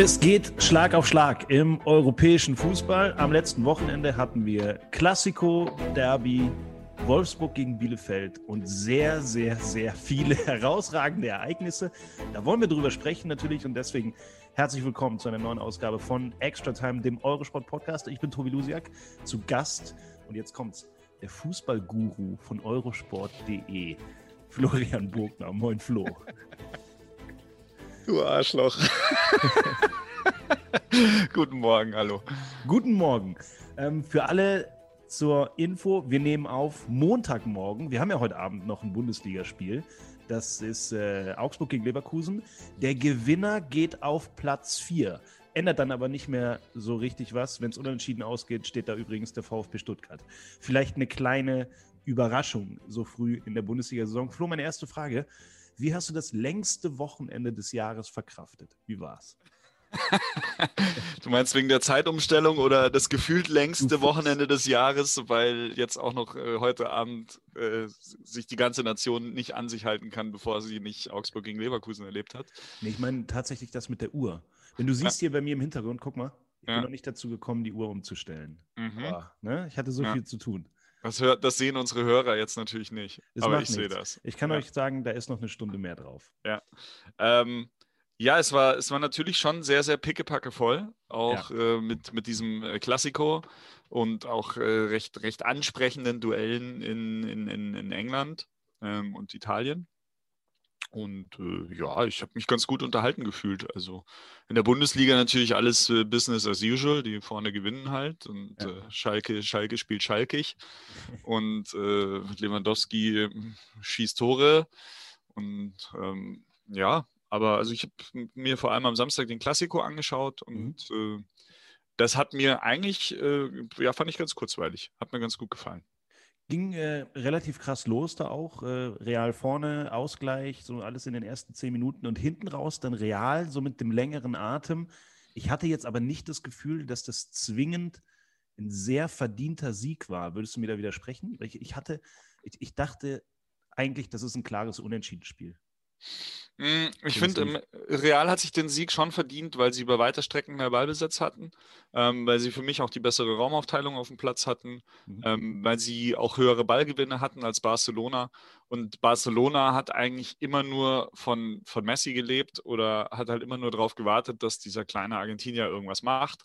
Es geht Schlag auf Schlag im europäischen Fußball. Am letzten Wochenende hatten wir Klassiko, Derby, Wolfsburg gegen Bielefeld und sehr, sehr, sehr viele herausragende Ereignisse. Da wollen wir drüber sprechen natürlich und deswegen herzlich willkommen zu einer neuen Ausgabe von Extra Time, dem Eurosport Podcast. Ich bin Tobi Lusiak, zu Gast und jetzt kommt's. Der Fußballguru von eurosport.de, Florian Burgner. Moin Flo. Du Arschloch. Guten Morgen, hallo. Guten Morgen. Ähm, für alle zur Info, wir nehmen auf Montagmorgen. Wir haben ja heute Abend noch ein Bundesligaspiel. Das ist äh, Augsburg gegen Leverkusen. Der Gewinner geht auf Platz 4. Ändert dann aber nicht mehr so richtig was. Wenn es unentschieden ausgeht, steht da übrigens der VfB Stuttgart. Vielleicht eine kleine Überraschung so früh in der Bundesliga-Saison. Flo, meine erste Frage. Wie hast du das längste Wochenende des Jahres verkraftet? Wie war's? du meinst wegen der Zeitumstellung oder das gefühlt längste Wochenende des Jahres, weil jetzt auch noch äh, heute Abend äh, sich die ganze Nation nicht an sich halten kann, bevor sie nicht Augsburg gegen Leverkusen erlebt hat? Nee, ich meine tatsächlich das mit der Uhr. Wenn du siehst ja. hier bei mir im Hintergrund, guck mal, ich ja. bin noch nicht dazu gekommen, die Uhr umzustellen. Mhm. Aber, ne, ich hatte so ja. viel zu tun. Das, hört, das, sehen unsere Hörer jetzt natürlich nicht. Das aber ich sehe das. Ich kann euch sagen, da ist noch eine Stunde mehr drauf. Ja. Ähm, ja, es war, es war natürlich schon sehr, sehr pickepacke voll, auch ja. äh, mit, mit diesem äh, Klassiko und auch äh, recht, recht ansprechenden Duellen in, in, in, in England ähm, und Italien. Und äh, ja, ich habe mich ganz gut unterhalten gefühlt. Also in der Bundesliga natürlich alles äh, Business as usual, die vorne gewinnen halt. Und ja. äh, Schalke, Schalke spielt schalkig. und äh, Lewandowski ähm, schießt Tore. Und ähm, ja, aber also ich habe mir vor allem am Samstag den Klassiko angeschaut und mhm. das hat mir eigentlich, äh, ja, fand ich ganz kurzweilig. Hat mir ganz gut gefallen. Ging äh, relativ krass los da auch. Äh, Real vorne, Ausgleich, so alles in den ersten zehn Minuten und hinten raus dann Real, so mit dem längeren Atem. Ich hatte jetzt aber nicht das Gefühl, dass das zwingend ein sehr verdienter Sieg war. Würdest du mir da widersprechen? Ich, ich hatte, ich, ich dachte eigentlich, das ist ein klares Unentschiedenspiel. Hm, ich finde, Real hat sich den Sieg schon verdient, weil sie über weite Strecken mehr Ballbesitz hatten, ähm, weil sie für mich auch die bessere Raumaufteilung auf dem Platz hatten, mhm. ähm, weil sie auch höhere Ballgewinne hatten als Barcelona. Und Barcelona hat eigentlich immer nur von, von Messi gelebt oder hat halt immer nur darauf gewartet, dass dieser kleine Argentinier irgendwas macht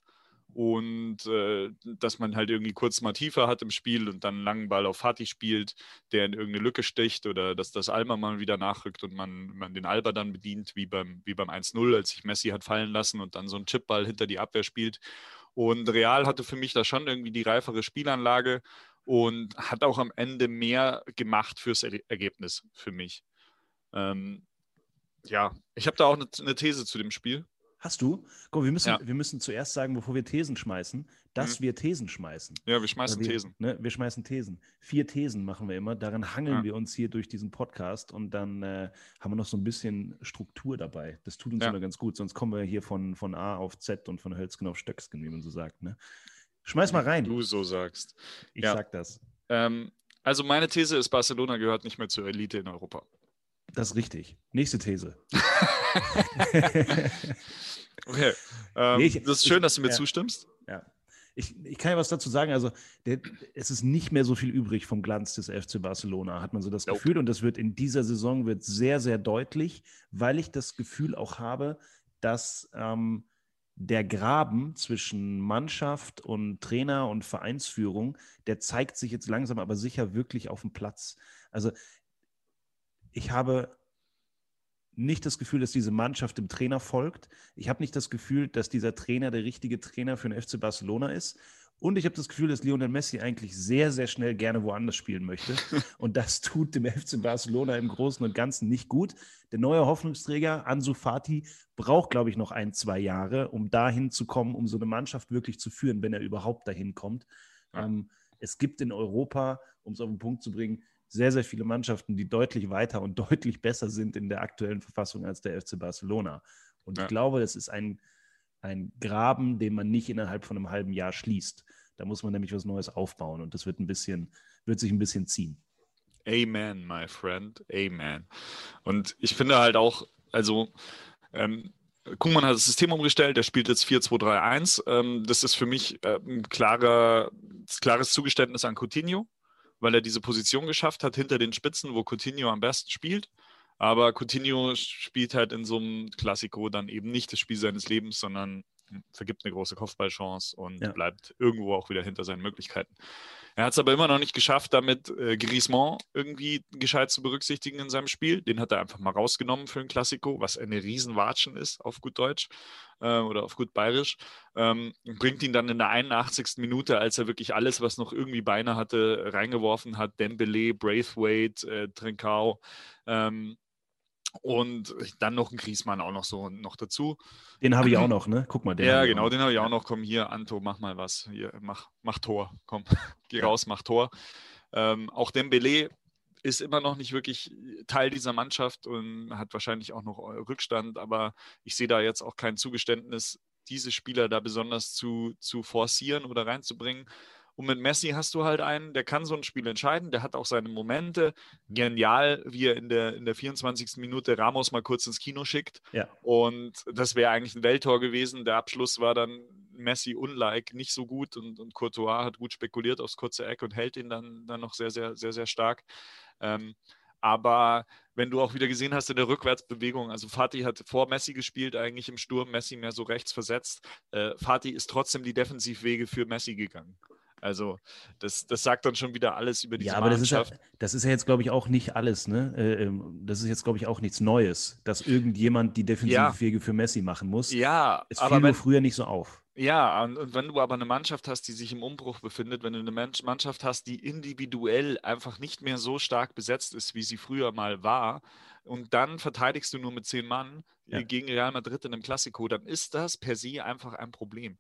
und äh, dass man halt irgendwie kurz mal tiefer hat im Spiel und dann einen langen Ball auf Fatih spielt, der in irgendeine Lücke sticht oder dass das Alba mal wieder nachrückt und man, man den Alba dann bedient, wie beim, wie beim 1-0, als sich Messi hat fallen lassen und dann so einen Chipball hinter die Abwehr spielt. Und Real hatte für mich da schon irgendwie die reifere Spielanlage und hat auch am Ende mehr gemacht fürs Ergebnis für mich. Ähm, ja, ich habe da auch eine, eine These zu dem Spiel. Hast du? Guck, wir müssen, ja. wir müssen zuerst sagen, bevor wir Thesen schmeißen, dass mhm. wir Thesen schmeißen. Ja, wir schmeißen wir, Thesen. Ne, wir schmeißen Thesen. Vier Thesen machen wir immer. Daran hangeln ja. wir uns hier durch diesen Podcast und dann äh, haben wir noch so ein bisschen Struktur dabei. Das tut uns ja. immer ganz gut. Sonst kommen wir hier von, von A auf Z und von Hölzgen auf Stöcksken, wie man so sagt. Ne? Schmeiß mal rein. Du so sagst. Ich sag das. Ähm, also meine These ist, Barcelona gehört nicht mehr zur Elite in Europa. Das ist richtig. Nächste These. okay. Ähm, nee, ich, das ist schön, dass du mir ja, zustimmst. Ja. Ich, ich kann ja was dazu sagen. Also, der, es ist nicht mehr so viel übrig vom Glanz des FC Barcelona, hat man so das nope. Gefühl. Und das wird in dieser Saison wird sehr, sehr deutlich, weil ich das Gefühl auch habe, dass ähm, der Graben zwischen Mannschaft und Trainer und Vereinsführung, der zeigt sich jetzt langsam aber sicher wirklich auf dem Platz. Also ich habe nicht das Gefühl, dass diese Mannschaft dem Trainer folgt. Ich habe nicht das Gefühl, dass dieser Trainer der richtige Trainer für den FC Barcelona ist. Und ich habe das Gefühl, dass Lionel Messi eigentlich sehr, sehr schnell gerne woanders spielen möchte. Und das tut dem FC Barcelona im Großen und Ganzen nicht gut. Der neue Hoffnungsträger, Ansu Fati, braucht, glaube ich, noch ein, zwei Jahre, um dahin zu kommen, um so eine Mannschaft wirklich zu führen, wenn er überhaupt dahin kommt. Ja. Ähm, es gibt in Europa, um es auf den Punkt zu bringen, sehr, sehr viele Mannschaften, die deutlich weiter und deutlich besser sind in der aktuellen Verfassung als der FC Barcelona. Und ja. ich glaube, das ist ein, ein Graben, den man nicht innerhalb von einem halben Jahr schließt. Da muss man nämlich was Neues aufbauen und das wird ein bisschen, wird sich ein bisschen ziehen. Amen, my friend. Amen. Und ich finde halt auch, also ähm, Kuhmann hat das System umgestellt, der spielt jetzt 4-2-3-1. Ähm, das ist für mich äh, ein klarer, klares Zugeständnis an Coutinho, weil er diese Position geschafft hat hinter den Spitzen, wo Coutinho am besten spielt. Aber Coutinho spielt halt in so einem Klassiko dann eben nicht das Spiel seines Lebens, sondern vergibt eine große Kopfballchance und ja. bleibt irgendwo auch wieder hinter seinen Möglichkeiten. Er hat es aber immer noch nicht geschafft, damit äh, Griezmann irgendwie gescheit zu berücksichtigen in seinem Spiel. Den hat er einfach mal rausgenommen für ein Klassiko, was eine Riesenwatschen ist, auf gut Deutsch äh, oder auf gut Bayerisch. Ähm, bringt ihn dann in der 81. Minute, als er wirklich alles, was noch irgendwie Beine hatte, reingeworfen hat. Dembele, Braithwaite, äh, Trincao. Ähm, und dann noch ein Griesmann auch noch so noch dazu. Den habe ich auch noch, ne? Guck mal, den. Ja, genau, den habe ich auch noch. Komm hier, Anto, mach mal was. Hier, mach, mach Tor. Komm, geh ja. raus, mach Tor. Ähm, auch Dembele ist immer noch nicht wirklich Teil dieser Mannschaft und hat wahrscheinlich auch noch Rückstand, aber ich sehe da jetzt auch kein Zugeständnis, diese Spieler da besonders zu, zu forcieren oder reinzubringen. Und mit Messi hast du halt einen, der kann so ein Spiel entscheiden, der hat auch seine Momente. Genial, wie er in der, in der 24. Minute Ramos mal kurz ins Kino schickt. Ja. Und das wäre eigentlich ein Welttor gewesen. Der Abschluss war dann Messi unlike, nicht so gut und, und Courtois hat gut spekuliert aufs kurze Eck und hält ihn dann, dann noch sehr, sehr, sehr, sehr stark. Ähm, aber wenn du auch wieder gesehen hast in der Rückwärtsbewegung, also Fatih hat vor Messi gespielt, eigentlich im Sturm, Messi mehr so rechts versetzt. Äh, Fatih ist trotzdem die Defensivwege für Messi gegangen. Also das, das sagt dann schon wieder alles über die Ja, aber das ist ja, das ist ja jetzt, glaube ich, auch nicht alles. Ne? Äh, ähm, das ist jetzt, glaube ich, auch nichts Neues, dass irgendjemand die Defensivwege ja. für Messi machen muss. Ja, es fiel nur früher nicht so auf. Ja, und, und, wenn du aber eine Mannschaft hast, die sich im Umbruch befindet, wenn du eine Mannschaft hast, die individuell einfach nicht mehr so stark besetzt ist, wie sie früher mal war, und dann verteidigst du nur mit zehn Mann ja. gegen Real Madrid in einem Klassiko, dann ist das per se einfach ein Problem.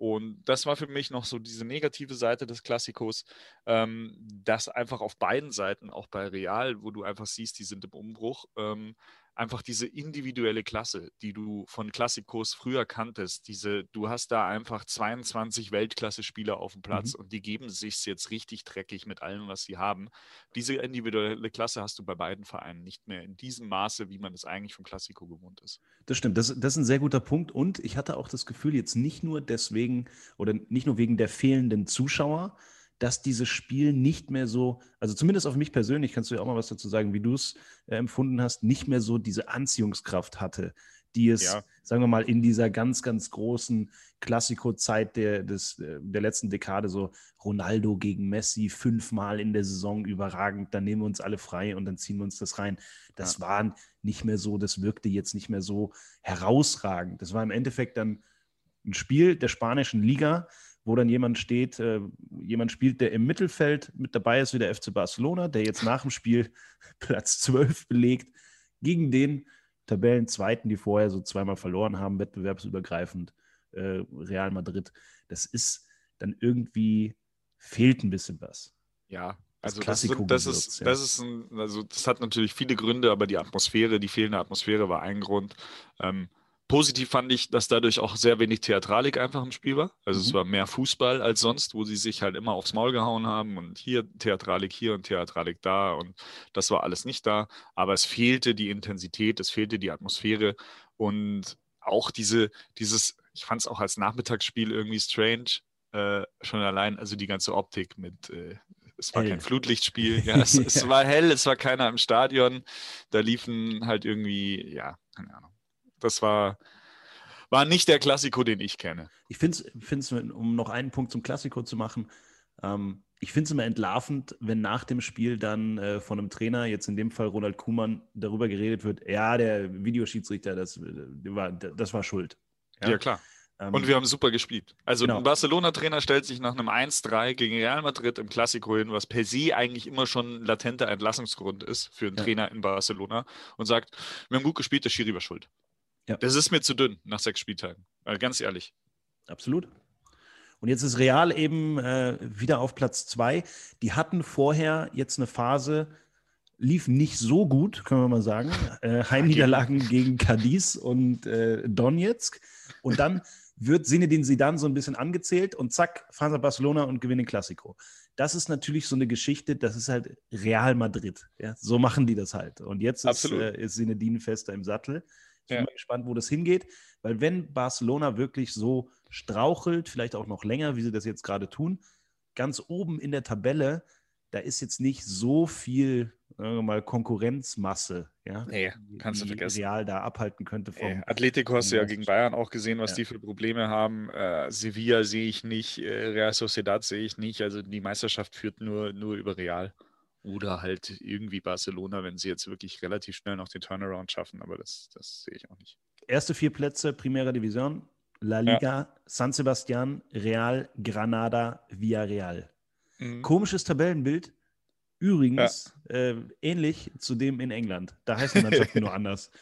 Und das war für mich noch so diese negative Seite des Klassikos, ähm, dass einfach auf beiden Seiten, auch bei Real, wo du einfach siehst, die sind im Umbruch, ähm, einfach diese individuelle Klasse, die du von Klassikos früher kanntest, diese, du hast da einfach 22 Weltklasse-Spieler auf dem Platz mhm. und die geben sich jetzt richtig dreckig mit allem, was sie haben. Diese individuelle Klasse hast du bei beiden Vereinen nicht mehr in diesem Maße, wie man es eigentlich vom Klassiko gewohnt ist. Das stimmt, das, das ist ein sehr guter Punkt und ich hatte auch das Gefühl, jetzt nicht nur deswegen oder nicht nur wegen der fehlenden Zuschauer, dass dieses Spiel nicht mehr so, also zumindest auf mich persönlich, kannst du ja auch mal was dazu sagen, wie du es äh, empfunden hast, nicht mehr so diese Anziehungskraft hatte, die es, ja. sagen wir mal, in dieser ganz, ganz großen Klassiko-Zeit der, äh, der letzten Dekade, so Ronaldo gegen Messi, fünfmal in der Saison überragend, dann nehmen wir uns alle frei und dann ziehen wir uns das rein. Das ja. war nicht mehr so, das wirkte jetzt nicht mehr so herausragend. Das war im Endeffekt dann ein Spiel der spanischen Liga, wo dann jemand steht, äh, jemand spielt, der im Mittelfeld mit dabei ist, wie der FC Barcelona, der jetzt nach dem Spiel Platz 12 belegt, gegen den Tabellenzweiten, die vorher so zweimal verloren haben, wettbewerbsübergreifend, äh, Real Madrid. Das ist dann irgendwie, fehlt ein bisschen was. Ja, also das, das, das, ist, das ist ein, also das hat natürlich viele Gründe, aber die Atmosphäre, die fehlende Atmosphäre war ein Grund. Ähm, Positiv fand ich, dass dadurch auch sehr wenig Theatralik einfach im Spiel war. Also mhm. es war mehr Fußball als sonst, wo sie sich halt immer aufs Maul gehauen haben und hier Theatralik hier und Theatralik da und das war alles nicht da. Aber es fehlte die Intensität, es fehlte die Atmosphäre und auch diese, dieses, ich fand es auch als Nachmittagsspiel irgendwie strange, äh, schon allein, also die ganze Optik mit äh, es war hell. kein Flutlichtspiel. Ja, es, es, war hell, es war keiner im Stadion. Da liefen halt irgendwie, ja, keine Ahnung das war, war nicht der Klassiko, den ich kenne. Ich finde es, um noch einen Punkt zum Klassiko zu machen, ähm, ich finde es immer entlarvend, wenn nach dem Spiel dann äh, von einem Trainer, jetzt in dem Fall Ronald Kuhmann, darüber geredet wird, ja, der Videoschiedsrichter, das, äh, war, das war schuld. Ja, ja klar. Ähm, und wir haben super gespielt. Also genau. ein Barcelona-Trainer stellt sich nach einem 1-3 gegen Real Madrid im Klassiko hin, was per se eigentlich immer schon ein latenter Entlassungsgrund ist für einen ja. Trainer in Barcelona und sagt, wir haben gut gespielt, der Schiri war schuld. Ja. Das ist mir zu dünn nach sechs Spieltagen. Also ganz ehrlich. Absolut. Und jetzt ist Real eben äh, wieder auf Platz zwei. Die hatten vorher jetzt eine Phase, lief nicht so gut, können wir mal sagen. Äh, Heimniederlagen gegen Cadiz und äh, Donetsk. Und dann wird Sinedin Sidan so ein bisschen angezählt und zack, fahren sie Barcelona und gewinnen Klassiko. Das ist natürlich so eine Geschichte, das ist halt Real Madrid. Ja? So machen die das halt. Und jetzt ist, äh, ist Sinedin fester im Sattel. Ich bin mal gespannt, wo das hingeht, weil wenn Barcelona wirklich so strauchelt, vielleicht auch noch länger, wie sie das jetzt gerade tun, ganz oben in der Tabelle, da ist jetzt nicht so viel sagen wir mal, Konkurrenzmasse, ja, nee, kannst du vergessen. Real da abhalten könnte. Vom, Atletico hast du ja gegen Bayern auch gesehen, was ja. die für Probleme haben. Äh, Sevilla sehe ich nicht, äh, Real Sociedad sehe ich nicht. Also die Meisterschaft führt nur, nur über Real. Oder halt irgendwie Barcelona, wenn sie jetzt wirklich relativ schnell noch den Turnaround schaffen, aber das, das sehe ich auch nicht. Erste vier Plätze, Primera Division, La Liga, ja. San Sebastian, Real, Granada, Villarreal. Mhm. Komisches Tabellenbild. Übrigens ja. äh, ähnlich zu dem in England. Da heißen die Mannschaften nur anders.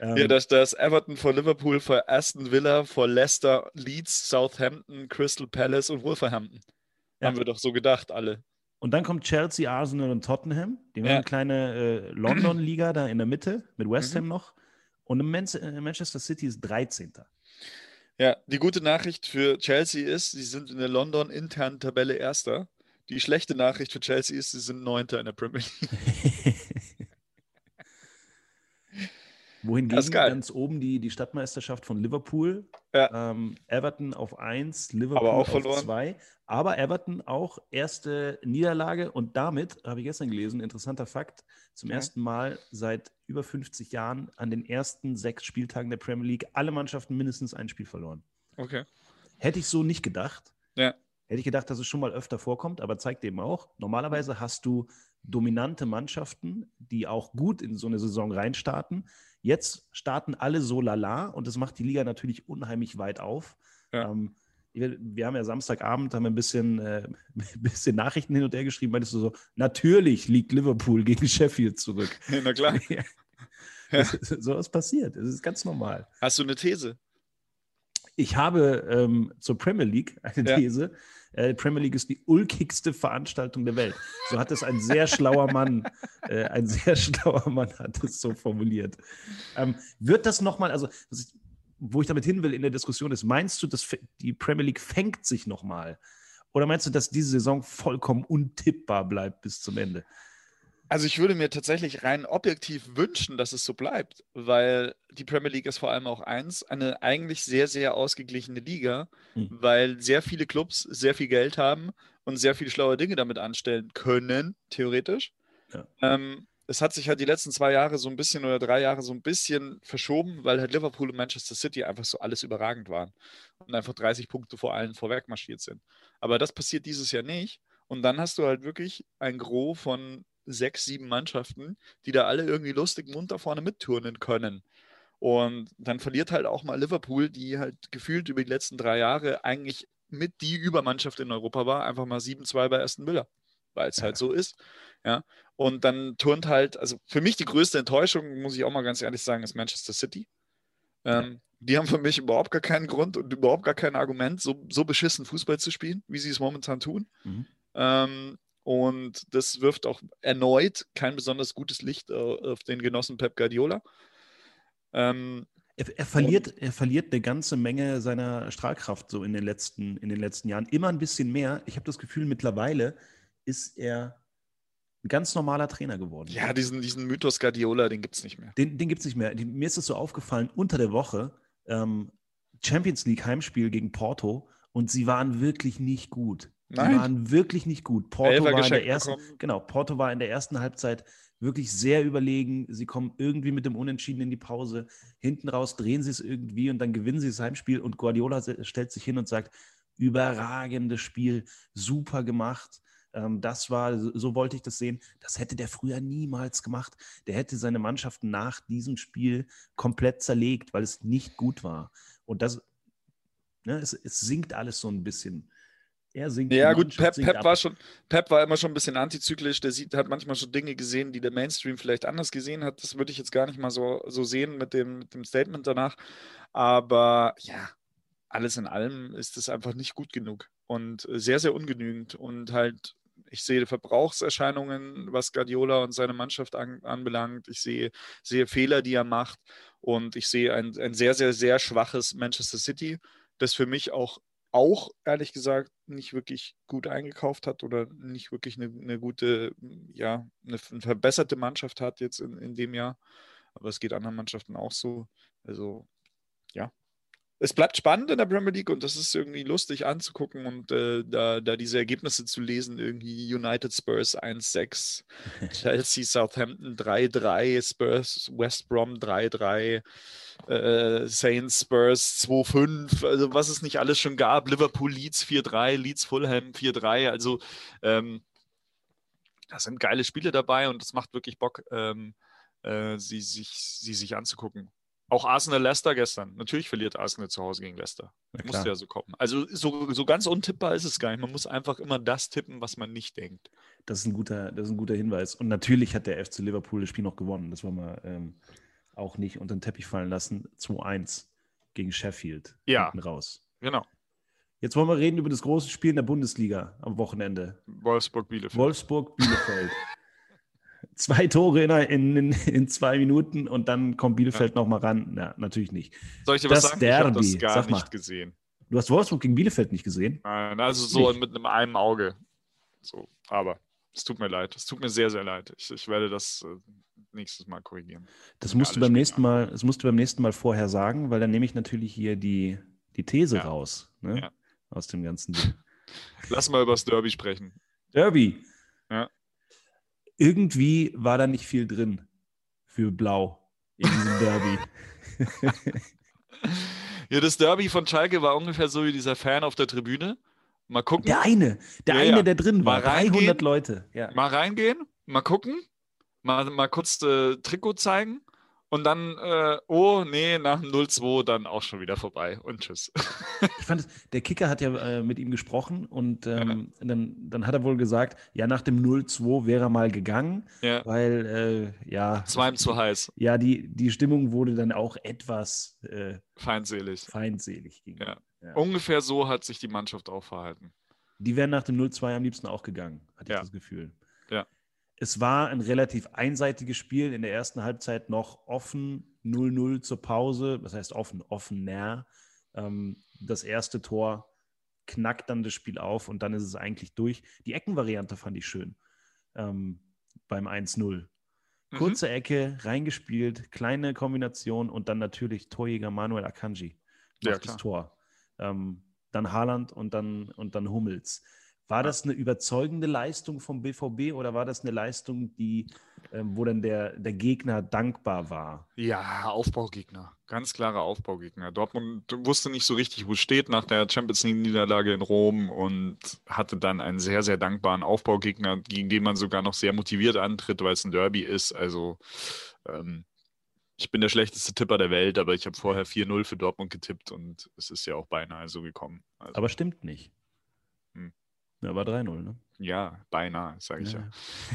Ähm, ja, das, das Everton vor Liverpool, vor Aston Villa, vor Leicester, Leeds, Southampton, Crystal Palace und Wolverhampton. Ja. Haben wir doch so gedacht, alle. Und dann kommt Chelsea, Arsenal und Tottenham. Die haben ja. eine kleine äh, London-Liga da in der Mitte mit West Ham mhm. noch. Und äh, Manchester City ist 13. Ja, die gute Nachricht für Chelsea ist, sie sind in der London internen Tabelle Erster. Die schlechte Nachricht für Chelsea ist, sie sind Neunter in der Premier League. Wohingegen ganz oben die, die Stadtmeisterschaft von Liverpool, ja. ähm, Everton auf 1, Liverpool auf 2, aber Everton auch erste Niederlage und damit, habe ich gestern gelesen, interessanter Fakt, zum ja. ersten Mal seit über 50 Jahren an den ersten sechs Spieltagen der Premier League alle Mannschaften mindestens ein Spiel verloren. Okay. Hätte ich so nicht gedacht. Ja. Hätte ich gedacht, dass es schon mal öfter vorkommt, aber zeigt eben auch, normalerweise hast du dominante Mannschaften, die auch gut in so eine Saison reinstarten. Jetzt starten alle so lala und das macht die Liga natürlich unheimlich weit auf. Ja. Ähm, wir haben ja Samstagabend haben ein bisschen, äh, ein bisschen Nachrichten hin und her geschrieben, meintest du so, natürlich liegt Liverpool gegen Sheffield zurück. Na klar. ja. So was passiert. Das ist ganz normal. Hast du eine These? Ich habe ähm, zur Premier League eine ja. These. Äh, Premier League ist die ulkigste Veranstaltung der Welt. So hat es ein sehr schlauer Mann, äh, ein sehr schlauer Mann hat es so formuliert. Ähm, wird das nochmal, also ich, wo ich damit hin will in der Diskussion ist, meinst du, dass die Premier League fängt sich nochmal? Oder meinst du, dass diese Saison vollkommen untippbar bleibt bis zum Ende? Also ich würde mir tatsächlich rein objektiv wünschen, dass es so bleibt, weil die Premier League ist vor allem auch eins, eine eigentlich sehr, sehr ausgeglichene Liga, mhm. weil sehr viele Clubs sehr viel Geld haben und sehr viele schlaue Dinge damit anstellen können, theoretisch. Ja. Ähm, es hat sich halt die letzten zwei Jahre so ein bisschen oder drei Jahre so ein bisschen verschoben, weil halt Liverpool und Manchester City einfach so alles überragend waren und einfach 30 Punkte vor allen vorweg marschiert sind. Aber das passiert dieses Jahr nicht. Und dann hast du halt wirklich ein Gros von sechs, sieben Mannschaften, die da alle irgendwie lustig munter vorne mitturnen können. Und dann verliert halt auch mal Liverpool, die halt gefühlt über die letzten drei Jahre eigentlich mit die Übermannschaft in Europa war, einfach mal 7-2 bei Aston Villa, weil es halt so ist. Ja. Und dann turnt halt, also für mich die größte Enttäuschung, muss ich auch mal ganz ehrlich sagen, ist Manchester City. Ähm, die haben für mich überhaupt gar keinen Grund und überhaupt gar kein Argument, so, so beschissen Fußball zu spielen, wie sie es momentan tun. Mhm. Ähm, und das wirft auch erneut kein besonders gutes Licht äh, auf den Genossen Pep Guardiola. Ähm, er, er, verliert, er verliert eine ganze Menge seiner Strahlkraft so in den letzten, in den letzten Jahren. Immer ein bisschen mehr. Ich habe das Gefühl, mittlerweile ist er ein ganz normaler Trainer geworden. Ja, diesen, diesen Mythos Guardiola, den gibt es nicht mehr. Den, den gibt es nicht mehr. Mir ist es so aufgefallen, unter der Woche ähm, Champions League Heimspiel gegen Porto und sie waren wirklich nicht gut. Nein. Die waren wirklich nicht gut. Porto war, in der ersten, genau, Porto war in der ersten Halbzeit wirklich sehr überlegen. Sie kommen irgendwie mit dem Unentschieden in die Pause. Hinten raus drehen sie es irgendwie und dann gewinnen sie das Heimspiel. Und Guardiola stellt sich hin und sagt: überragendes Spiel, super gemacht. Ähm, das war, so wollte ich das sehen. Das hätte der früher niemals gemacht. Der hätte seine Mannschaft nach diesem Spiel komplett zerlegt, weil es nicht gut war. Und das Ne? Es, es sinkt alles so ein bisschen. Er singt. Ja, gut, Pep, Pep war schon, Pep war immer schon ein bisschen antizyklisch. Der sieht, hat manchmal schon Dinge gesehen, die der Mainstream vielleicht anders gesehen hat. Das würde ich jetzt gar nicht mal so, so sehen mit dem, mit dem Statement danach. Aber ja, alles in allem ist es einfach nicht gut genug und sehr, sehr ungenügend. Und halt, ich sehe Verbrauchserscheinungen, was Guardiola und seine Mannschaft an, anbelangt. Ich sehe, sehe Fehler, die er macht. Und ich sehe ein, ein sehr, sehr, sehr schwaches Manchester City, das für mich auch auch, ehrlich gesagt, nicht wirklich gut eingekauft hat oder nicht wirklich eine, eine gute, ja, eine, eine, verbesserte Mannschaft hat jetzt in, in dem Jahr. Aber es geht anderen Mannschaften auch so. Also, es bleibt spannend in der Premier League und das ist irgendwie lustig anzugucken und äh, da, da diese Ergebnisse zu lesen, irgendwie United Spurs 1-6, Chelsea Southampton 3-3, Spurs West Brom 3-3, äh, Saints Spurs 2-5, also was es nicht alles schon gab, Liverpool Leeds 4-3, Leeds Fulham 4-3, also ähm, da sind geile Spiele dabei und es macht wirklich Bock, ähm, äh, sie, sich, sie sich anzugucken. Auch Arsenal Leicester gestern. Natürlich verliert Arsenal zu Hause gegen Leicester. Ja, Musste ja so kommen. Also so, so ganz untippbar ist es gar nicht. Man muss einfach immer das tippen, was man nicht denkt. Das ist ein guter, das ist ein guter Hinweis. Und natürlich hat der FC Liverpool das Spiel noch gewonnen. Das wollen wir ähm, auch nicht unter den Teppich fallen lassen. 2-1 gegen Sheffield. Ja. Raus. Genau. Jetzt wollen wir reden über das große Spiel in der Bundesliga am Wochenende. Wolfsburg-Bielefeld. Wolfsburg-Bielefeld. zwei Tore in, in, in, zwei Minuten und dann kommt Bielefeld ja. nochmal ran. Ja, natürlich nicht. Soll ich dir das was sagen? Derby, ich habe das gar Sag nicht gesehen. Du hast Wolfsburg gegen Bielefeld nicht gesehen? Nein, also so nicht. mit einem einem Auge. So, aber es tut mir leid. Es tut mir sehr, sehr leid. Ich, ich werde das äh, nächstes Mal korrigieren. Das musst du beim nächsten Mal, das musst du beim nächsten Mal vorher sagen, weil dann nehme ich natürlich hier die, die These ja. raus. Ne? Ja. Aus dem ganzen Ding. Lass mal über das Derby sprechen. Derby. Ja irgendwie war da nicht viel drin für Blau in diesem Derby. ja, das Derby von Schalke war ungefähr so wie dieser Fan auf der Tribüne. Mal gucken. Der eine, der ja, eine, ja. der drin war. Mal 300 Leute. Ja. Mal reingehen, mal gucken, mal, mal kurz äh, Trikot zeigen und dann, äh, oh nee, nach dem 0-2 dann auch schon wieder vorbei und tschüss. ich fand, es, der Kicker hat ja äh, mit ihm gesprochen und ähm, ja. dann, dann hat er wohl gesagt, ja, nach dem 0-2 wäre er mal gegangen, ja. weil, äh, ja. Es war ihm zu heiß. Ja, die, die Stimmung wurde dann auch etwas äh, feindselig. Feindselig. Ja. ja. Ungefähr so hat sich die Mannschaft auch verhalten. Die wären nach dem 0-2 am liebsten auch gegangen, hatte ich das Gefühl. Ja. Es war ein relativ einseitiges Spiel. In der ersten Halbzeit noch offen, 0-0 zur Pause. Das heißt offen, offener. Ähm, das erste Tor knackt dann das Spiel auf und dann ist es eigentlich durch. Die Eckenvariante fand ich schön ähm, beim 1-0. Mhm. Kurze mhm. Ecke, reingespielt, kleine Kombination und dann natürlich Torjäger Manuel Akanji macht ja, das Tor. Ähm, dann Haaland und dann, und dann Hummels. War das eine überzeugende Leistung vom BVB oder war das eine Leistung, die, ähm, wo dann der, der Gegner dankbar war? Ja, Aufbaugegner. Ganz klarer Aufbaugegner. Dortmund wusste nicht so richtig, wo es steht nach der Champions League-Niederlage in Rom und hatte dann einen sehr, sehr dankbaren Aufbaugegner, gegen den man sogar noch sehr motiviert antritt, weil es ein Derby ist. Also ähm, ich bin der schlechteste Tipper der Welt, aber ich habe vorher 4-0 für Dortmund getippt und es ist ja auch beinahe so gekommen. Also, aber stimmt nicht. Ja, war 3-0, ne? Ja, beinahe, sage ich ja.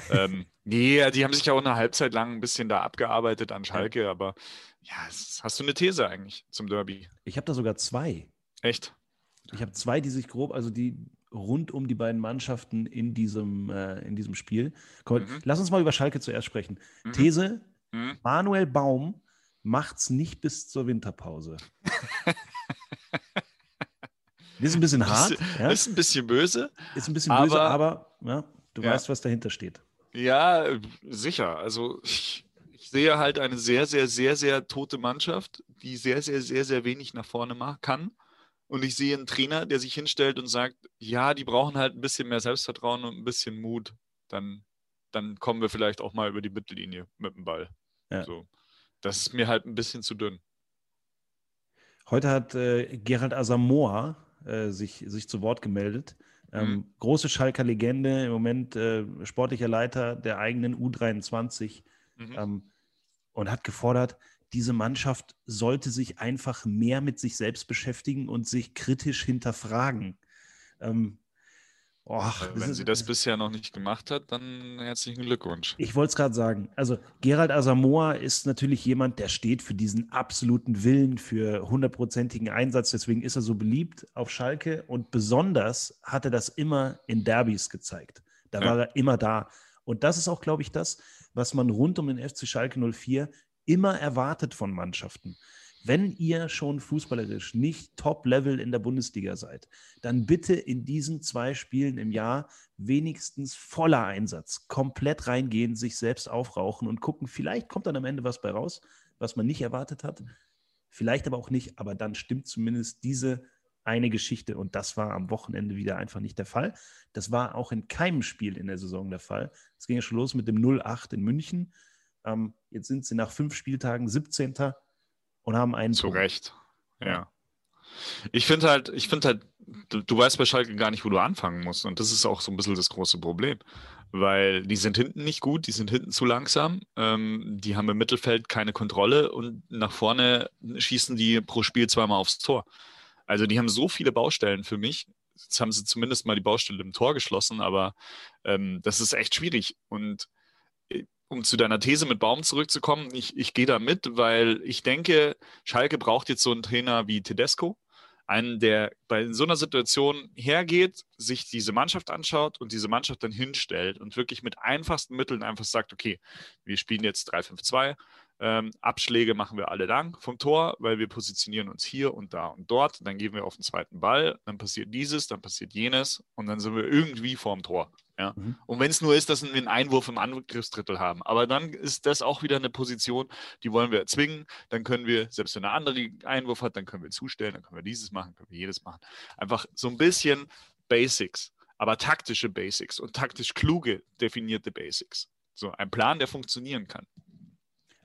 ja. ähm, nee, die haben sich ja auch eine Halbzeit lang ein bisschen da abgearbeitet an Schalke, ja. aber ja, hast du eine These eigentlich zum Derby? Ich habe da sogar zwei. Echt? Ich habe zwei, die sich grob, also die rund um die beiden Mannschaften in diesem, äh, in diesem Spiel. Komm, mhm. Lass uns mal über Schalke zuerst sprechen. Mhm. These: mhm. Manuel Baum macht's nicht bis zur Winterpause. Ist ein bisschen hart. Ist, ja? ist ein bisschen böse. Ist ein bisschen aber, böse, aber ja, du ja. weißt, was dahinter steht. Ja, sicher. Also ich, ich, sehe halt eine sehr, sehr, sehr, sehr tote Mannschaft, die sehr, sehr, sehr, sehr wenig nach vorne machen kann. Und ich sehe einen Trainer, der sich hinstellt und sagt, ja, die brauchen halt ein bisschen mehr Selbstvertrauen und ein bisschen Mut. Dann, dann kommen wir vielleicht auch mal über die Mittellinie mit dem Ball. Ja. So. Das ist mir halt ein bisschen zu dünn. Heute hat äh, Gerald Asamoah äh, sich, sich zu Wort gemeldet. Ähm, mhm. Große Schalker Legende, im Moment äh, sportlicher Leiter der eigenen U23 mhm. ähm, und hat gefordert, diese Mannschaft sollte sich einfach mehr mit sich selbst beschäftigen und sich kritisch hinterfragen. Ähm, Oh, Wenn sie das bisher noch nicht gemacht hat, dann herzlichen Glückwunsch. Ich wollte es gerade sagen. Also Gerald Asamoah ist natürlich jemand, der steht für diesen absoluten Willen, für hundertprozentigen Einsatz. Deswegen ist er so beliebt auf Schalke. Und besonders hat er das immer in Derbys gezeigt. Da ja. war er immer da. Und das ist auch, glaube ich, das, was man rund um den FC Schalke 04 immer erwartet von Mannschaften wenn ihr schon fußballerisch nicht Top-Level in der Bundesliga seid, dann bitte in diesen zwei Spielen im Jahr wenigstens voller Einsatz, komplett reingehen, sich selbst aufrauchen und gucken, vielleicht kommt dann am Ende was bei raus, was man nicht erwartet hat, vielleicht aber auch nicht, aber dann stimmt zumindest diese eine Geschichte und das war am Wochenende wieder einfach nicht der Fall. Das war auch in keinem Spiel in der Saison der Fall. Es ging ja schon los mit dem 0-8 in München. Ähm, jetzt sind sie nach fünf Spieltagen 17 und haben einen. Zu Punkt. Recht, ja. Ich finde halt, ich finde halt, du, du, weißt bei Schalke gar nicht, wo du anfangen musst. Und das ist auch so ein bisschen das große Problem. Weil die sind hinten nicht gut, die sind hinten zu langsam, ähm, die haben im Mittelfeld keine Kontrolle und nach vorne schießen die pro Spiel zweimal aufs Tor. Also die haben so viele Baustellen für mich. Jetzt haben sie zumindest mal die Baustelle im Tor geschlossen, aber ähm, das ist echt schwierig. Und um zu deiner These mit Baum zurückzukommen, ich, ich gehe da mit, weil ich denke, Schalke braucht jetzt so einen Trainer wie Tedesco, einen, der bei so einer Situation hergeht, sich diese Mannschaft anschaut und diese Mannschaft dann hinstellt und wirklich mit einfachsten Mitteln einfach sagt, okay, wir spielen jetzt 3-5-2, ähm, Abschläge machen wir alle lang vom Tor, weil wir positionieren uns hier und da und dort. Dann gehen wir auf den zweiten Ball, dann passiert dieses, dann passiert jenes und dann sind wir irgendwie vorm Tor. Ja? Mhm. Und wenn es nur ist, dass wir einen Einwurf im Angriffsdrittel haben. Aber dann ist das auch wieder eine Position, die wollen wir erzwingen. Dann können wir, selbst wenn eine andere Einwurf hat, dann können wir zustellen, dann können wir dieses machen, können wir jedes machen. Einfach so ein bisschen Basics, aber taktische Basics und taktisch kluge definierte Basics. So ein Plan, der funktionieren kann.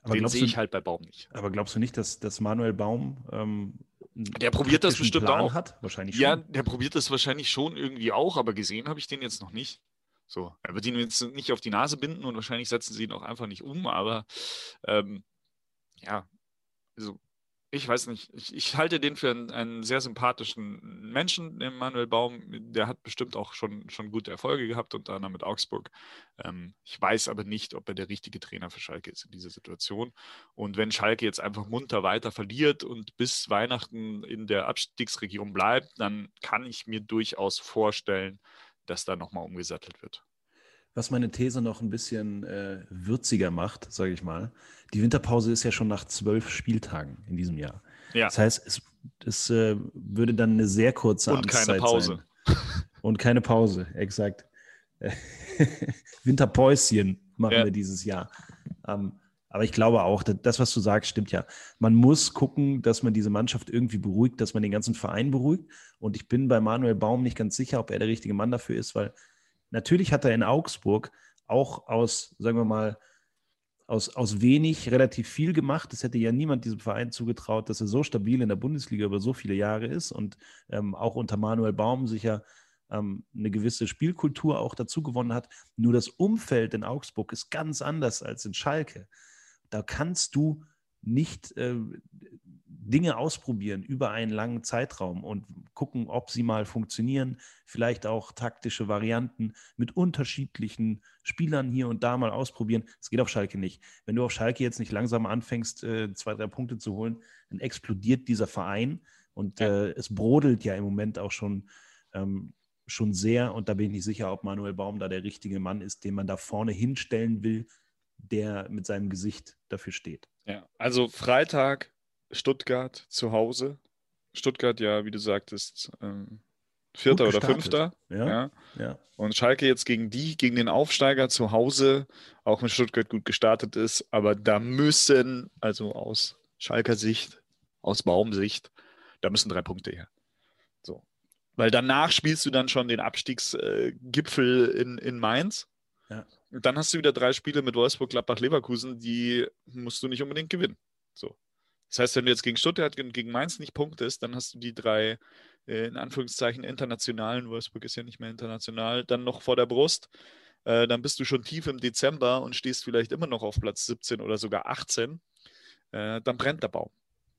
Aber Den sehe ich halt bei Baum nicht. Aber glaubst du nicht, dass, dass Manuel Baum ähm, der probiert das bestimmt Plan auch. Hat? Wahrscheinlich schon. Ja, der probiert das wahrscheinlich schon irgendwie auch, aber gesehen habe ich den jetzt noch nicht. So, er wird ihn jetzt nicht auf die Nase binden und wahrscheinlich setzen sie ihn auch einfach nicht um, aber ähm, ja, also ich weiß nicht, ich, ich halte den für einen, einen, sehr sympathischen Menschen, den Manuel Baum. Der hat bestimmt auch schon, schon gute Erfolge gehabt, unter anderem mit Augsburg. Ähm, ich weiß aber nicht, ob er der richtige Trainer für Schalke ist in dieser Situation. Und wenn Schalke jetzt einfach munter weiter verliert und bis Weihnachten in der Abstiegsregierung bleibt, dann kann ich mir durchaus vorstellen, dass da nochmal umgesattelt wird. Was meine These noch ein bisschen äh, würziger macht, sage ich mal, die Winterpause ist ja schon nach zwölf Spieltagen in diesem Jahr. Ja. Das heißt, es, es äh, würde dann eine sehr kurze Und Amtszeit keine Pause. Sein. Und keine Pause, exakt. Winterpäuschen machen ja. wir dieses Jahr. Ähm, aber ich glaube auch, das, was du sagst, stimmt ja. Man muss gucken, dass man diese Mannschaft irgendwie beruhigt, dass man den ganzen Verein beruhigt. Und ich bin bei Manuel Baum nicht ganz sicher, ob er der richtige Mann dafür ist, weil natürlich hat er in Augsburg auch aus, sagen wir mal, aus, aus wenig relativ viel gemacht. Es hätte ja niemand diesem Verein zugetraut, dass er so stabil in der Bundesliga über so viele Jahre ist und ähm, auch unter Manuel Baum sicher ähm, eine gewisse Spielkultur auch dazu gewonnen hat. Nur das Umfeld in Augsburg ist ganz anders als in Schalke. Da kannst du nicht äh, Dinge ausprobieren über einen langen Zeitraum und gucken, ob sie mal funktionieren. Vielleicht auch taktische Varianten mit unterschiedlichen Spielern hier und da mal ausprobieren. Das geht auf Schalke nicht. Wenn du auf Schalke jetzt nicht langsam anfängst, äh, zwei, drei Punkte zu holen, dann explodiert dieser Verein und äh, es brodelt ja im Moment auch schon. Ähm, schon sehr und da bin ich nicht sicher, ob Manuel Baum da der richtige Mann ist, den man da vorne hinstellen will, der mit seinem Gesicht dafür steht. Ja, also Freitag Stuttgart zu Hause. Stuttgart ja, wie du sagtest, ähm, Vierter oder Fünfter. Ja, ja. ja, Und Schalke jetzt gegen die, gegen den Aufsteiger zu Hause, auch wenn Stuttgart gut gestartet ist, aber da müssen, also aus Schalker Sicht, aus Baumsicht, da müssen drei Punkte her. So. Weil danach spielst du dann schon den Abstiegsgipfel äh, in, in Mainz. Ja. Und dann hast du wieder drei Spiele mit Wolfsburg, Gladbach, Leverkusen, die musst du nicht unbedingt gewinnen. So. Das heißt, wenn du jetzt gegen Stuttgart und gegen Mainz nicht punktest, dann hast du die drei, äh, in Anführungszeichen, internationalen, Wolfsburg ist ja nicht mehr international, dann noch vor der Brust. Äh, dann bist du schon tief im Dezember und stehst vielleicht immer noch auf Platz 17 oder sogar 18. äh, dann brennt der Baum,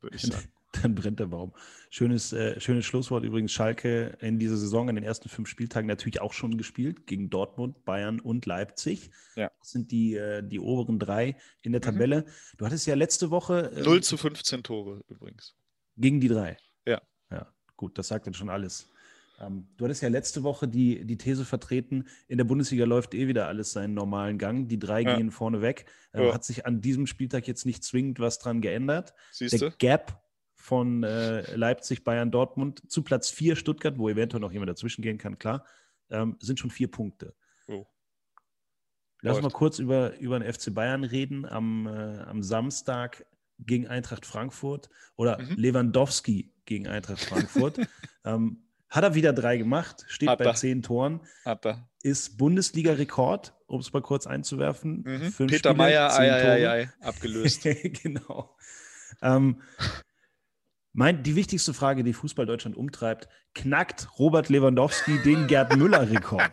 würde ich sagen. dann brennt der Baum. Schönes, äh, schönes Schlusswort übrigens. Schalke in dieser Saison in den ersten fünf Spieltagen natürlich auch schon gespielt gegen Dortmund, Bayern und Leipzig. Ja. Das sind die, äh, die oberen drei in der mhm. Tabelle. Mhm. Du hattest ja letzte Woche. Äh, 0 zu 15 Tore übrigens. Gegen die drei. Ja. Ja, gut, das sagt dann schon alles. Ähm, du hattest ja letzte Woche die, die These vertreten, in der Bundesliga läuft eh wieder alles seinen normalen Gang. Die drei ja. gehen vorne weg. Ähm, ja. Hat sich an diesem Spieltag jetzt nicht zwingend was dran geändert. Siehst der Gap von äh, Leipzig, Bayern, Dortmund zu Platz 4 Stuttgart, wo eventuell noch jemand dazwischen gehen kann, klar, ähm, sind schon vier Punkte. Oh. Lass uns mal kurz über, über den FC Bayern reden. Am, äh, am Samstag gegen Eintracht Frankfurt oder mhm. Lewandowski gegen Eintracht Frankfurt. ähm, hat er wieder drei gemacht, steht Hat bei er. zehn Toren. Hat er. Ist Bundesliga-Rekord, um es mal kurz einzuwerfen. Mhm. Peter ei, ei, ei, abgelöst. genau. Ähm, mein, die wichtigste Frage, die Fußball Deutschland umtreibt, knackt Robert Lewandowski den Gerd Müller-Rekord?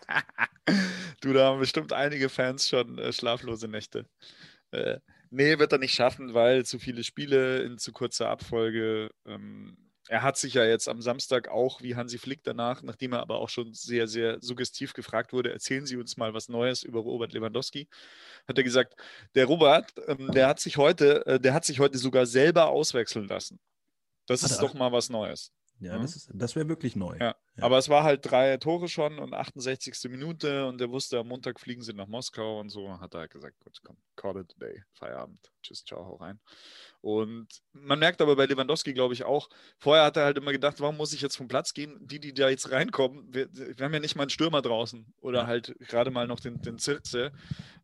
du, da haben bestimmt einige Fans schon äh, schlaflose Nächte. Äh, nee, wird er nicht schaffen, weil zu viele Spiele in zu kurzer Abfolge. Ähm, er hat sich ja jetzt am Samstag auch, wie Hansi Flick danach, nachdem er aber auch schon sehr, sehr suggestiv gefragt wurde, erzählen Sie uns mal was Neues über Robert Lewandowski, hat er gesagt, der Robert, ähm, der hat sich heute, äh, der hat sich heute sogar selber auswechseln lassen. Das ist doch mal was Neues. Ja, mhm. das, das wäre wirklich neu. Ja. ja. Aber es war halt drei Tore schon und 68. Minute und er wusste, am Montag fliegen sie nach Moskau und so. Hat er halt gesagt, gut, komm, call it a day, Feierabend, tschüss, ciao, hau rein. Und man merkt aber bei Lewandowski, glaube ich, auch, vorher hat er halt immer gedacht, warum muss ich jetzt vom Platz gehen? Die, die da jetzt reinkommen, wir, wir haben ja nicht mal einen Stürmer draußen oder ja. halt gerade mal noch den, den Zirze.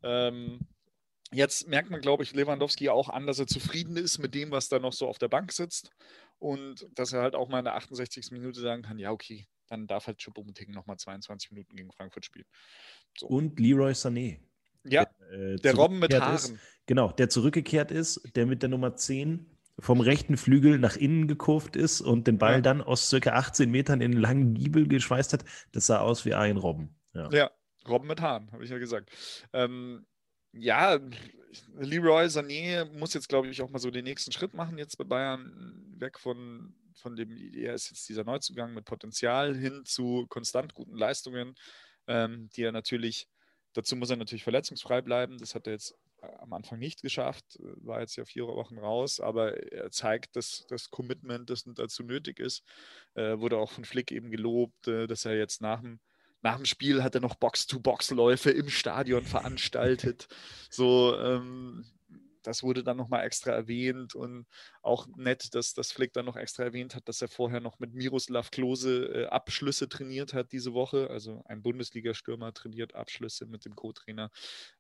Ähm, Jetzt merkt man, glaube ich, Lewandowski auch an, dass er zufrieden ist mit dem, was da noch so auf der Bank sitzt und dass er halt auch mal in der 68. Minute sagen kann, ja, okay, dann darf halt Choupo-Moting nochmal 22 Minuten gegen Frankfurt spielen. So. Und Leroy Sané. Ja, der, äh, der Robben mit Haaren. Ist, genau, der zurückgekehrt ist, der mit der Nummer 10 vom rechten Flügel nach innen gekurft ist und den Ball ja. dann aus circa 18 Metern in einen langen Giebel geschweißt hat. Das sah aus wie ein Robben. Ja, ja Robben mit Haaren, habe ich ja gesagt. Ähm, ja, Leroy Sané muss jetzt, glaube ich, auch mal so den nächsten Schritt machen, jetzt bei Bayern, weg von, von dem, er ist jetzt dieser Neuzugang mit Potenzial hin zu konstant guten Leistungen, ähm, die er natürlich, dazu muss er natürlich verletzungsfrei bleiben, das hat er jetzt äh, am Anfang nicht geschafft, war jetzt ja vier Wochen raus, aber er zeigt dass das Commitment, das dazu nötig ist, äh, wurde auch von Flick eben gelobt, äh, dass er jetzt nach dem nach dem Spiel hat er noch Box-to-Box-Läufe im Stadion veranstaltet. So, ähm, das wurde dann nochmal extra erwähnt und auch nett, dass das Flick dann noch extra erwähnt hat, dass er vorher noch mit Miroslav Klose äh, Abschlüsse trainiert hat diese Woche. Also ein Bundesliga-Stürmer trainiert Abschlüsse mit dem Co-Trainer.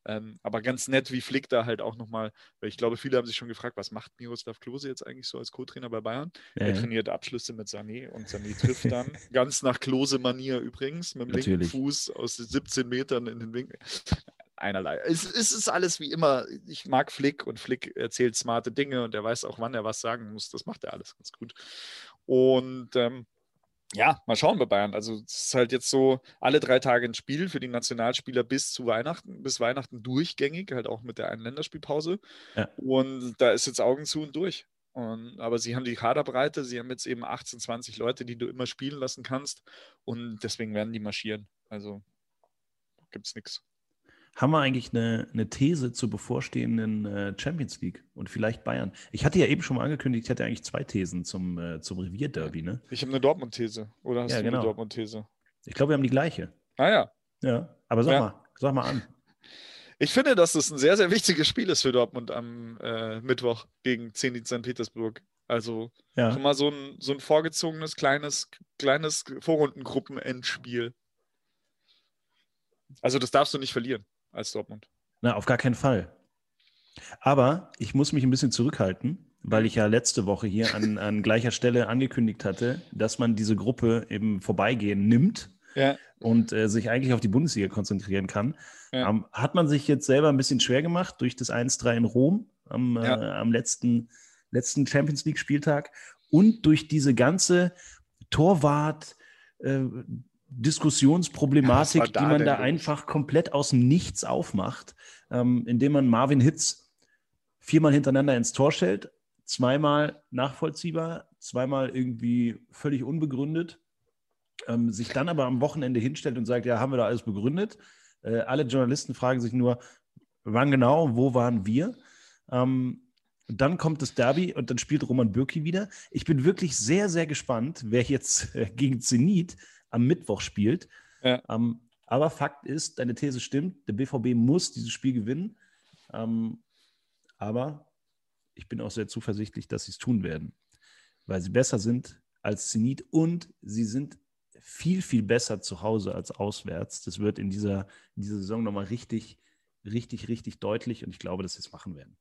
Ähm, aber ganz nett, wie Flick da halt auch nochmal, weil ich glaube, viele haben sich schon gefragt, was macht Miroslav Klose jetzt eigentlich so als Co-Trainer bei Bayern? Ja. Er trainiert Abschlüsse mit Sané und Sané trifft dann, ganz nach Klose-Manier übrigens, mit dem Natürlich. linken Fuß aus 17 Metern in den Winkel einerlei. Es, es, ist alles wie immer. Ich mag Flick und Flick erzählt smarte Dinge und er weiß auch, wann er was sagen muss. Das macht er alles ganz gut. Und ähm, ja, mal schauen bei Bayern. Also es ist halt jetzt so alle drei Tage ein Spiel für die Nationalspieler bis zu Weihnachten, bis Weihnachten durchgängig, halt auch mit der einen Länderspielpause. Ja. Und da ist jetzt Augen zu und durch. Und, aber sie haben die Kaderbreite, sie haben jetzt eben 18, 20 Leute, die du immer spielen lassen kannst. Und deswegen werden die marschieren. Also gibt es nichts haben wir eigentlich eine, eine These zur bevorstehenden äh, Champions League und vielleicht Bayern? Ich hatte ja eben schon mal angekündigt, ich hatte eigentlich zwei Thesen zum, äh, zum Revierderby. Ne? Ich habe eine Dortmund-These. Oder hast ja, du genau. eine Dortmund-These? Ich glaube, wir haben die gleiche. Ah ja. Ja, aber sag ja. mal, sag mal an. Ich finde, dass das ein sehr, sehr wichtiges Spiel ist für Dortmund am äh, Mittwoch gegen Zenit St. Petersburg. Also ja. schon mal so ein, so ein vorgezogenes, kleines, kleines Vorrundengruppenendspiel. Also das darfst du nicht verlieren als Dortmund. Na, auf gar keinen Fall. Aber ich muss mich ein bisschen zurückhalten, weil ich ja letzte Woche hier an, an gleicher Stelle angekündigt hatte, dass man diese Gruppe eben vorbeigehen nimmt ja. und äh, sich eigentlich auf die Bundesliga konzentrieren kann. Ja. Ähm, hat man sich jetzt selber ein bisschen schwer gemacht durch das 1-3 in Rom am, ja. äh, am letzten, letzten Champions League-Spieltag und durch diese ganze Torwart, äh, Diskussionsproblematik, ja, die man da einfach komplett aus dem Nichts aufmacht, ähm, indem man Marvin Hitz viermal hintereinander ins Tor stellt, zweimal nachvollziehbar, zweimal irgendwie völlig unbegründet, ähm, sich dann aber am Wochenende hinstellt und sagt, ja, haben wir da alles begründet. Äh, alle Journalisten fragen sich nur, wann genau, wo waren wir? Ähm, dann kommt das Derby und dann spielt Roman Bürki wieder. Ich bin wirklich sehr, sehr gespannt, wer jetzt äh, gegen Zenit am Mittwoch spielt. Ja. Ähm, aber Fakt ist, deine These stimmt, der BVB muss dieses Spiel gewinnen. Ähm, aber ich bin auch sehr zuversichtlich, dass sie es tun werden, weil sie besser sind als Zenit und sie sind viel, viel besser zu Hause als auswärts. Das wird in dieser, in dieser Saison nochmal richtig, richtig, richtig deutlich und ich glaube, dass sie es machen werden.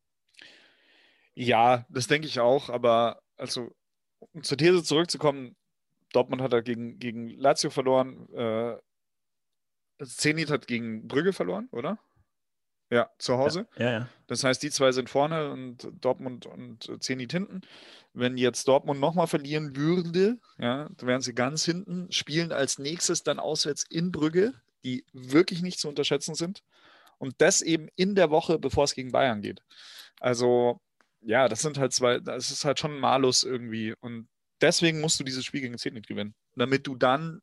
Ja, das denke ich auch, aber also um zur These zurückzukommen, Dortmund hat da gegen, gegen Lazio verloren, äh, Zenit hat gegen Brügge verloren, oder? Ja, zu Hause. Ja, ja, ja. Das heißt, die zwei sind vorne und Dortmund und Zenit hinten. Wenn jetzt Dortmund nochmal verlieren würde, ja, dann wären sie ganz hinten, spielen als nächstes dann auswärts in Brügge, die wirklich nicht zu unterschätzen sind. Und das eben in der Woche, bevor es gegen Bayern geht. Also, ja, das sind halt zwei, das ist halt schon ein Malus irgendwie. Und deswegen musst du dieses Spiel gegen Zenit gewinnen, damit du dann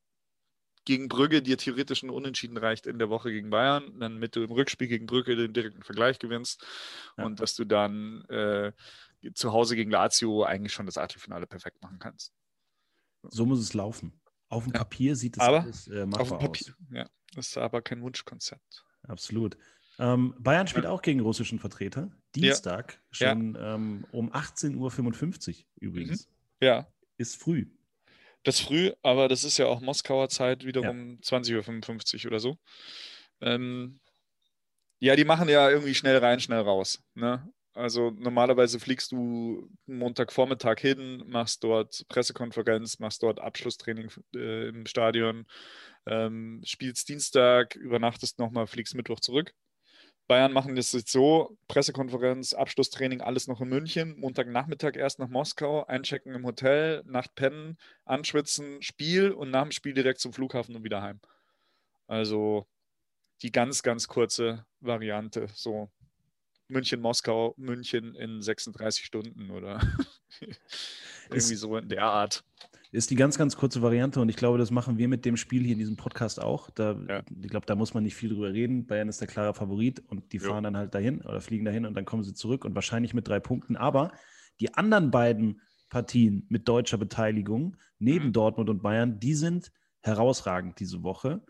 gegen Brügge dir theoretisch ein Unentschieden reicht in der Woche gegen Bayern, dann mit dem Rückspiel gegen Brügge den direkten Vergleich gewinnst ja. und dass du dann äh, zu Hause gegen Lazio eigentlich schon das Achtelfinale perfekt machen kannst. So muss es laufen. Auf dem ja. Papier sieht es aber alles äh, machbar auf dem Papier, aus. Ja, das ist aber kein Wunschkonzept. Absolut. Ähm, Bayern spielt ja. auch gegen russischen Vertreter. Dienstag schon ähm, um 18.55 Uhr übrigens. Mhm. Ja. Ist früh. Das ist früh, aber das ist ja auch Moskauer Zeit wiederum ja. 20.55 Uhr oder so. Ähm, ja, die machen ja irgendwie schnell rein, schnell raus. Ne? Also normalerweise fliegst du Montagvormittag hin, machst dort Pressekonferenz, machst dort Abschlusstraining äh, im Stadion, ähm, spielst Dienstag, übernachtest nochmal, fliegst Mittwoch zurück. Bayern machen das jetzt so: Pressekonferenz, Abschlusstraining, alles noch in München. Montagnachmittag erst nach Moskau, einchecken im Hotel, Nacht pennen, anschwitzen, Spiel und nach dem Spiel direkt zum Flughafen und wieder heim. Also die ganz, ganz kurze Variante. So München, Moskau, München in 36 Stunden oder irgendwie so in der Art. Ist die ganz, ganz kurze Variante und ich glaube, das machen wir mit dem Spiel hier in diesem Podcast auch. Da, ja. Ich glaube, da muss man nicht viel drüber reden. Bayern ist der klare Favorit und die jo. fahren dann halt dahin oder fliegen dahin und dann kommen sie zurück und wahrscheinlich mit drei Punkten. Aber die anderen beiden Partien mit deutscher Beteiligung neben mhm. Dortmund und Bayern, die sind herausragend diese Woche.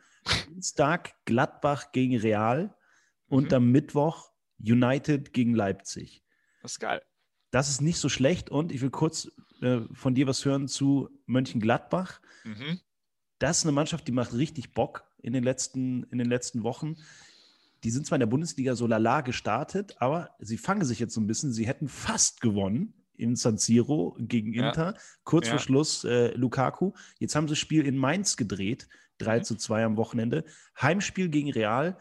Dienstag Gladbach gegen Real und mhm. am Mittwoch United gegen Leipzig. Das ist geil. Das ist nicht so schlecht und ich will kurz äh, von dir was hören zu Mönchengladbach. Mhm. Das ist eine Mannschaft, die macht richtig Bock in den letzten, in den letzten Wochen. Die sind zwar in der Bundesliga so lala gestartet, aber sie fangen sich jetzt so ein bisschen. Sie hätten fast gewonnen in San Siro gegen Inter. Ja. Kurz ja. vor Schluss äh, Lukaku. Jetzt haben sie das Spiel in Mainz gedreht. 3 mhm. zu 2 am Wochenende. Heimspiel gegen Real.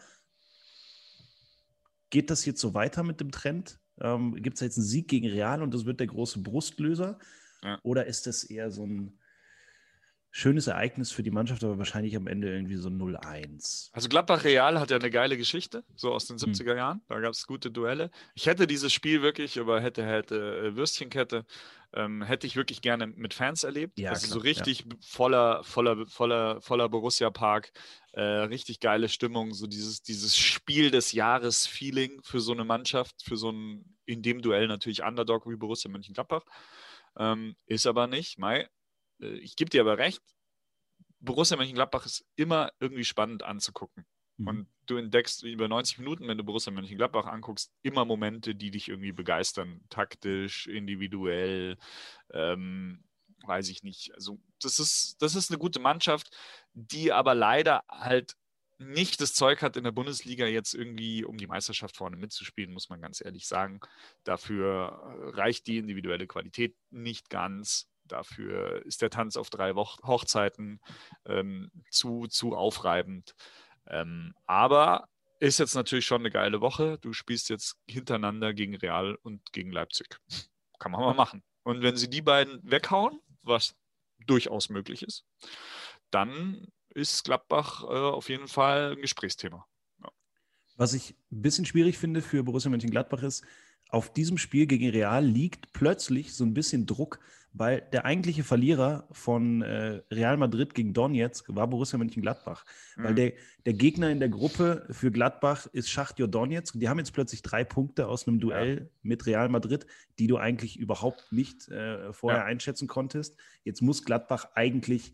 Geht das jetzt so weiter mit dem Trend? Ähm, Gibt es jetzt einen Sieg gegen Real und das wird der große Brustlöser? Ja. Oder ist das eher so ein schönes Ereignis für die Mannschaft, aber wahrscheinlich am Ende irgendwie so 0-1? Also Gladbach Real hat ja eine geile Geschichte, so aus den 70er hm. Jahren. Da gab es gute Duelle. Ich hätte dieses Spiel wirklich, aber hätte, hätte äh, Würstchenkette, ähm, hätte ich wirklich gerne mit Fans erlebt. Ja, also klar, so richtig ja. voller, voller, voller, voller Borussia Park. Äh, richtig geile Stimmung, so dieses, dieses Spiel des Jahres-Feeling für so eine Mannschaft, für so ein in dem Duell natürlich Underdog wie Borussia Mönchengladbach. Ähm, ist aber nicht. Mai, äh, ich gebe dir aber recht, Borussia Mönchengladbach ist immer irgendwie spannend anzugucken. Mhm. Und du entdeckst über 90 Minuten, wenn du Borussia Mönchengladbach anguckst, immer Momente, die dich irgendwie begeistern. Taktisch, individuell, ähm, weiß ich nicht. Also, das ist, das ist eine gute Mannschaft, die aber leider halt nicht das Zeug hat, in der Bundesliga jetzt irgendwie um die Meisterschaft vorne mitzuspielen, muss man ganz ehrlich sagen. Dafür äh, reicht die individuelle Qualität nicht ganz. Dafür ist der Tanz auf drei Hochzeiten ähm, zu, zu aufreibend. Ähm, aber ist jetzt natürlich schon eine geile Woche. Du spielst jetzt hintereinander gegen Real und gegen Leipzig. Kann man mal machen. Und wenn sie die beiden weghauen, was durchaus möglich ist, dann ist Gladbach äh, auf jeden Fall ein Gesprächsthema. Ja. Was ich ein bisschen schwierig finde für Borussia Mönchengladbach ist, auf diesem Spiel gegen Real liegt plötzlich so ein bisschen Druck, weil der eigentliche Verlierer von äh, Real Madrid gegen Donetsk war Borussia Mönchengladbach. Mhm. Weil der, der Gegner in der Gruppe für Gladbach ist Schachtjo Donetsk. Die haben jetzt plötzlich drei Punkte aus einem Duell ja. mit Real Madrid, die du eigentlich überhaupt nicht äh, vorher ja. einschätzen konntest. Jetzt muss Gladbach eigentlich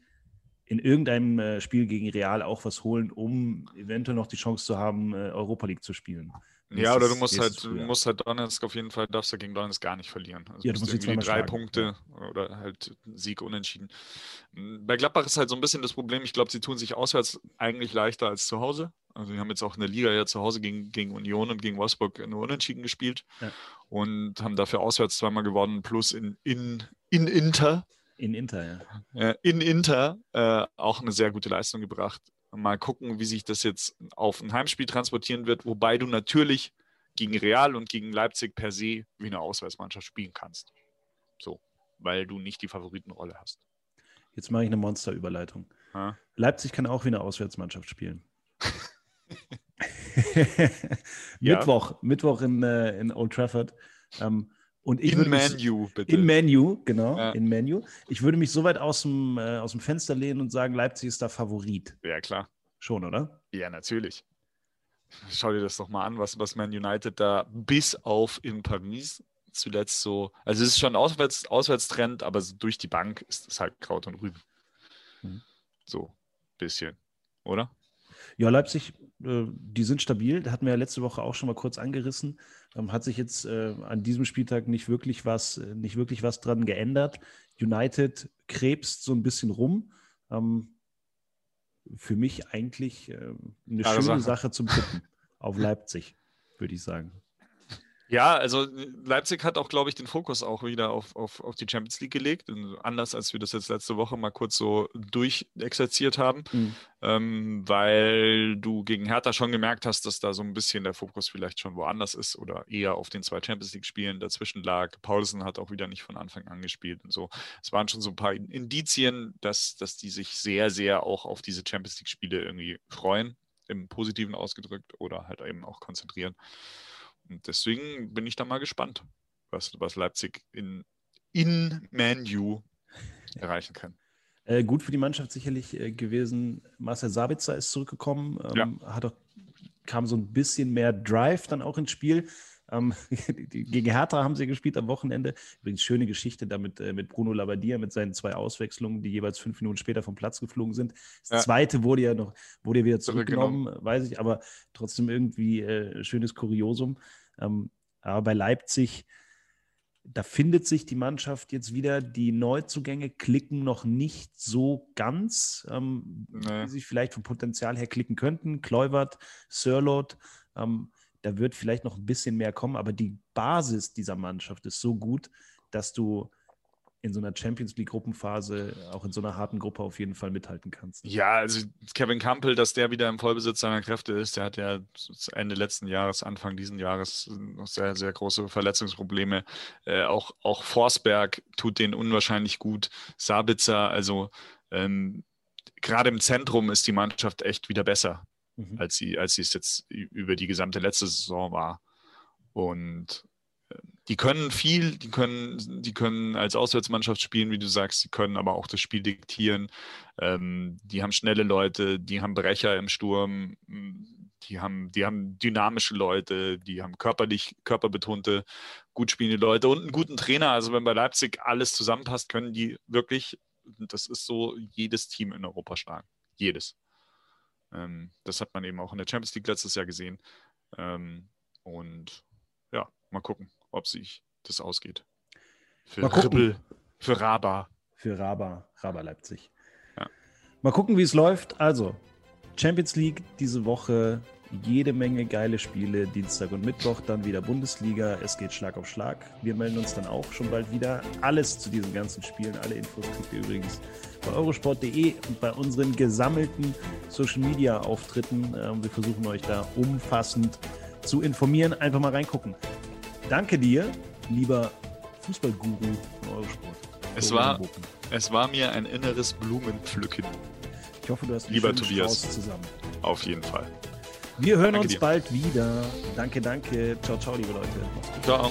in irgendeinem äh, Spiel gegen Real auch was holen, um eventuell noch die Chance zu haben, äh, Europa League zu spielen. Ja, oder du musst halt, du musst halt Donetsk auf jeden Fall, darfst du gegen Donetsk gar nicht verlieren. Also ja, du musst irgendwie drei Punkte oder halt Sieg unentschieden. Hm, bei Gladbach ist halt so ein bisschen das Problem, ich glaube, sie tun sich auswärts eigentlich leichter als zu Hause. Also wir haben jetzt auch in der Liga ja zu Hause gegen, gegen Union und gegen Wolfsburg nur unentschieden gespielt ja. und haben dafür auswärts zweimal gewonnen, plus in, in, in Inter. In Inter, ja. In Inter äh, auch eine sehr gute Leistung gebracht. Mal gucken, wie sich das jetzt auf ein Heimspiel transportieren wird, wobei du natürlich gegen Real und gegen Leipzig per se wie eine Auswärtsmannschaft spielen kannst. So, weil du nicht die Favoritenrolle hast. Jetzt mache ich eine Monsterüberleitung. Leipzig kann auch wie eine Auswärtsmannschaft spielen. Mittwoch, ja. Mittwoch in, äh, in Old Trafford. Ähm, und ich in Menu, bitte. In Menu, genau, ja. in Menu. Ich würde mich so weit aus dem, äh, aus dem Fenster lehnen und sagen, Leipzig ist da Favorit. Ja, klar. Schon, oder? Ja, natürlich. Schau dir das doch mal an, was, was Man United da bis auf in Paris zuletzt so. Also es ist schon Auswärts, Auswärtstrend, aber so durch die Bank ist es halt Kraut und Rüben. Mhm. So, bisschen, oder? Ja, Leipzig, äh, die sind stabil. Da hatten wir ja letzte Woche auch schon mal kurz angerissen. Ähm, hat sich jetzt äh, an diesem Spieltag nicht wirklich was, äh, nicht wirklich was dran geändert. United krebst so ein bisschen rum. Ähm, für mich eigentlich eine Klare schöne Sache. Sache zum Tippen auf Leipzig, würde ich sagen. Ja, also Leipzig hat auch, glaube ich, den Fokus auch wieder auf, auf, auf die Champions League gelegt. Anders als wir das jetzt letzte Woche mal kurz so durchexerziert haben, mhm. ähm, weil du gegen Hertha schon gemerkt hast, dass da so ein bisschen der Fokus vielleicht schon woanders ist oder eher auf den zwei Champions League-Spielen dazwischen lag. Paulsen hat auch wieder nicht von Anfang an gespielt und so. Es waren schon so ein paar Indizien, dass, dass die sich sehr, sehr auch auf diese Champions League-Spiele irgendwie freuen, im Positiven ausgedrückt oder halt eben auch konzentrieren. Und deswegen bin ich da mal gespannt, was, was Leipzig in, in Manu erreichen kann. Äh, gut für die Mannschaft sicherlich äh, gewesen. Marcel Sabitzer ist zurückgekommen, ähm, ja. hat auch, kam so ein bisschen mehr Drive dann auch ins Spiel. Ähm, gegen Hertha haben sie gespielt am Wochenende. Übrigens schöne Geschichte damit äh, mit Bruno Labbadia mit seinen zwei Auswechslungen, die jeweils fünf Minuten später vom Platz geflogen sind. Das ja. zweite wurde ja noch, wurde ja wieder zurückgenommen, weiß ich, aber trotzdem irgendwie äh, schönes Kuriosum. Ähm, aber bei Leipzig, da findet sich die Mannschaft jetzt wieder. Die Neuzugänge klicken noch nicht so ganz, ähm, nee. wie sie vielleicht vom Potenzial her klicken könnten. Kluivert, Sirlot, ähm, da wird vielleicht noch ein bisschen mehr kommen, aber die Basis dieser Mannschaft ist so gut, dass du in so einer Champions League Gruppenphase, auch in so einer harten Gruppe auf jeden Fall mithalten kannst. Ja, also Kevin Campbell, dass der wieder im Vollbesitz seiner Kräfte ist, der hat ja Ende letzten Jahres, Anfang diesen Jahres noch sehr, sehr große Verletzungsprobleme. Äh, auch, auch Forsberg tut den unwahrscheinlich gut. Sabitzer, also ähm, gerade im Zentrum ist die Mannschaft echt wieder besser, mhm. als, sie, als sie es jetzt über die gesamte letzte Saison war. Und die können viel, die können, die können als Auswärtsmannschaft spielen, wie du sagst, die können aber auch das Spiel diktieren. Ähm, die haben schnelle Leute, die haben Brecher im Sturm, die haben, die haben dynamische Leute, die haben körperlich, körperbetonte, gut spielende Leute und einen guten Trainer. Also wenn bei Leipzig alles zusammenpasst, können die wirklich, das ist so, jedes Team in Europa schlagen. Jedes. Ähm, das hat man eben auch in der Champions League letztes Jahr gesehen. Ähm, und ja, mal gucken ob sich das ausgeht. Für Ribbel, für Raba. Für Raba, Raba Leipzig. Ja. Mal gucken, wie es läuft. Also, Champions League diese Woche, jede Menge geile Spiele, Dienstag und Mittwoch, dann wieder Bundesliga. Es geht Schlag auf Schlag. Wir melden uns dann auch schon bald wieder. Alles zu diesen ganzen Spielen, alle Infos kriegt ihr übrigens bei eurosport.de und bei unseren gesammelten Social Media Auftritten. Ähm, wir versuchen euch da umfassend zu informieren. Einfach mal reingucken. Danke dir, lieber Fußballguru von Eurosport. Es war, es war mir ein inneres Blumenpflücken. Ich hoffe, du hast lieber Tobias zusammen. Auf jeden Fall. Wir hören danke uns dir. bald wieder. Danke, danke. Ciao, ciao, liebe Leute. Ciao.